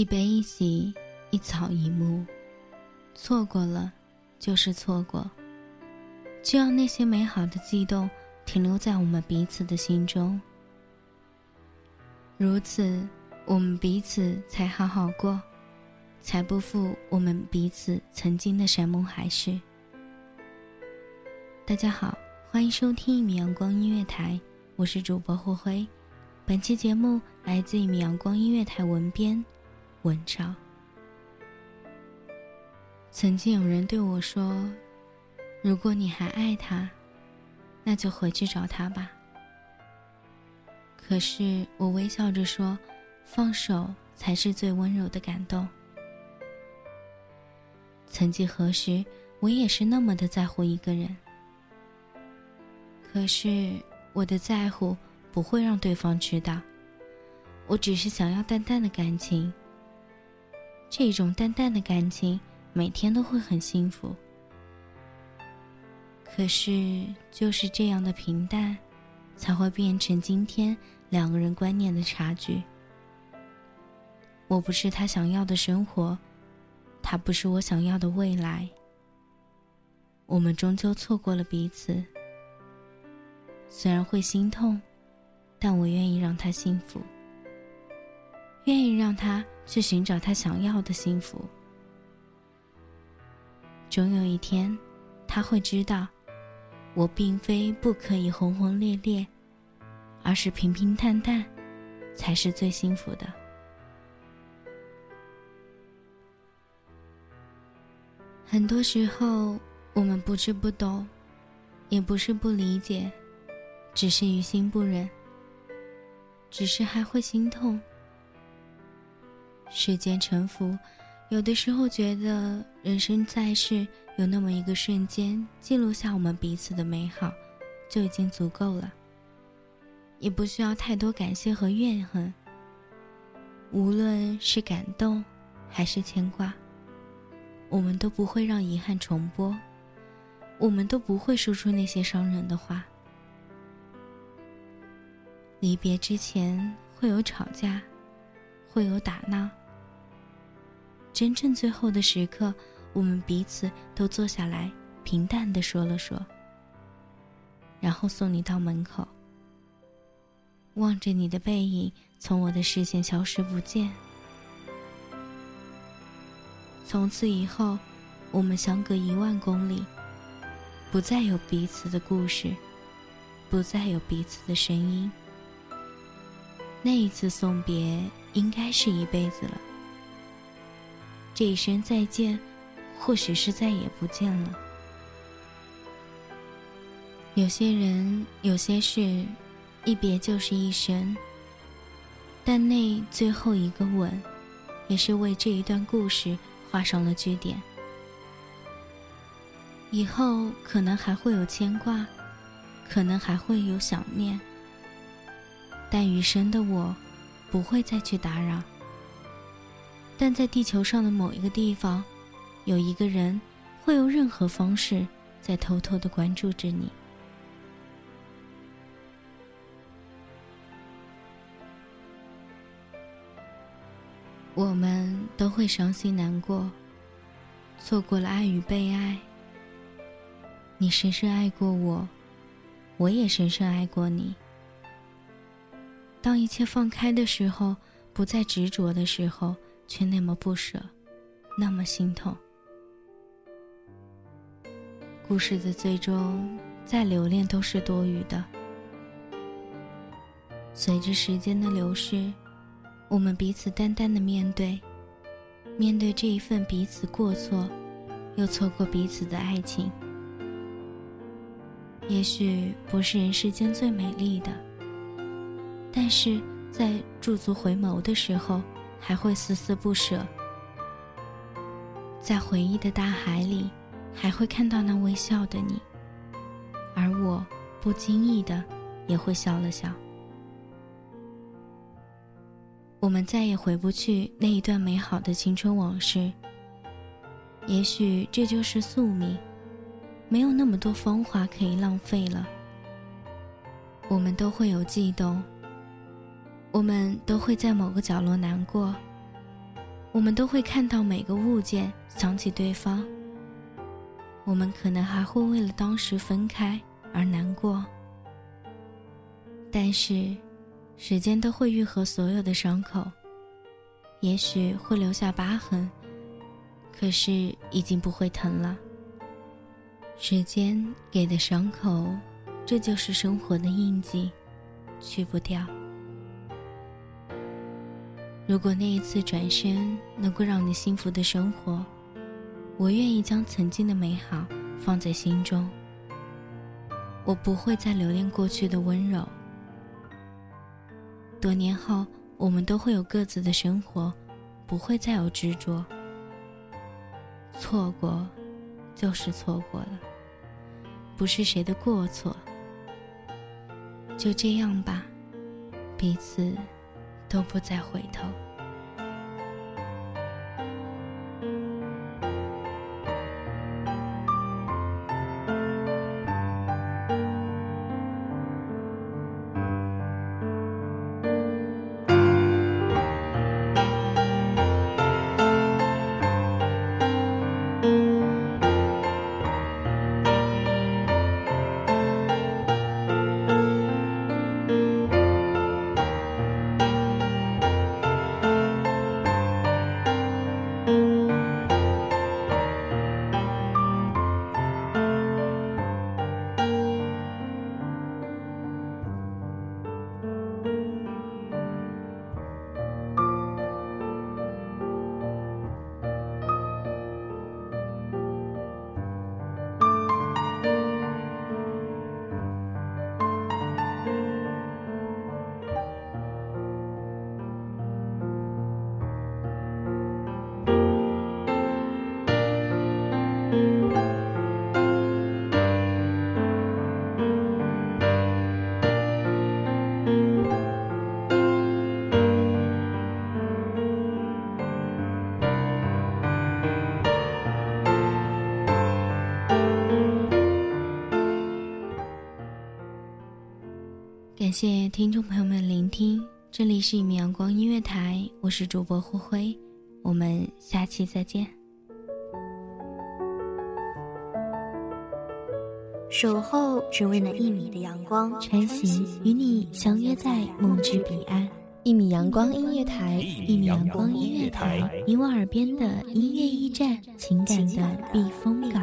一悲一喜，一草一木，错过了，就是错过。就让那些美好的悸动停留在我们彼此的心中。如此，我们彼此才好好过，才不负我们彼此曾经的山盟海誓。大家好，欢迎收听一米阳光音乐台，我是主播霍辉。本期节目来自一米阳光音乐台文编。文章。曾经有人对我说：“如果你还爱他，那就回去找他吧。”可是我微笑着说：“放手才是最温柔的感动。”曾几何时，我也是那么的在乎一个人。可是我的在乎不会让对方知道，我只是想要淡淡的感情。这种淡淡的感情，每天都会很幸福。可是，就是这样的平淡，才会变成今天两个人观念的差距。我不是他想要的生活，他不是我想要的未来。我们终究错过了彼此。虽然会心痛，但我愿意让他幸福。愿意让他去寻找他想要的幸福。总有一天，他会知道，我并非不可以轰轰烈烈，而是平平淡淡，才是最幸福的。很多时候，我们不是不懂，也不是不理解，只是于心不忍，只是还会心痛。世间沉浮，有的时候觉得人生在世，有那么一个瞬间记录下我们彼此的美好，就已经足够了。也不需要太多感谢和怨恨。无论是感动，还是牵挂，我们都不会让遗憾重播，我们都不会说出那些伤人的话。离别之前会有吵架，会有打闹。真正最后的时刻，我们彼此都坐下来，平淡的说了说，然后送你到门口。望着你的背影从我的视线消失不见。从此以后，我们相隔一万公里，不再有彼此的故事，不再有彼此的声音。那一次送别应该是一辈子了。这一声再见，或许是再也不见了。有些人，有些事，一别就是一生。但那最后一个吻，也是为这一段故事画上了句点。以后可能还会有牵挂，可能还会有想念，但余生的我，不会再去打扰。但在地球上的某一个地方，有一个人，会用任何方式在偷偷的关注着你。我们都会伤心难过，错过了爱与被爱。你深深爱过我，我也深深爱过你。当一切放开的时候，不再执着的时候，却那么不舍，那么心痛。故事的最终，再留恋都是多余的。随着时间的流逝。我们彼此淡淡的面对，面对这一份彼此过错，又错过彼此的爱情。也许不是人世间最美丽的，但是在驻足回眸的时候，还会丝丝不舍。在回忆的大海里，还会看到那微笑的你，而我不经意的也会笑了笑。我们再也回不去那一段美好的青春往事。也许这就是宿命，没有那么多风华可以浪费了。我们都会有悸动，我们都会在某个角落难过，我们都会看到每个物件想起对方。我们可能还会为了当时分开而难过，但是。时间都会愈合所有的伤口，也许会留下疤痕，可是已经不会疼了。时间给的伤口，这就是生活的印记，去不掉。如果那一次转身能够让你幸福的生活，我愿意将曾经的美好放在心中。我不会再留恋过去的温柔。多年后，我们都会有各自的生活，不会再有执着。错过，就是错过了，不是谁的过错。就这样吧，彼此都不再回头。感谢听众朋友们聆听，这里是一米阳光音乐台，我是主播灰灰，我们下期再见。守候只为那一米的阳光，穿行与你相约在梦之彼岸。一米阳光音乐台，一米阳光音乐台，你我耳边的音乐驿站，情感的避风港。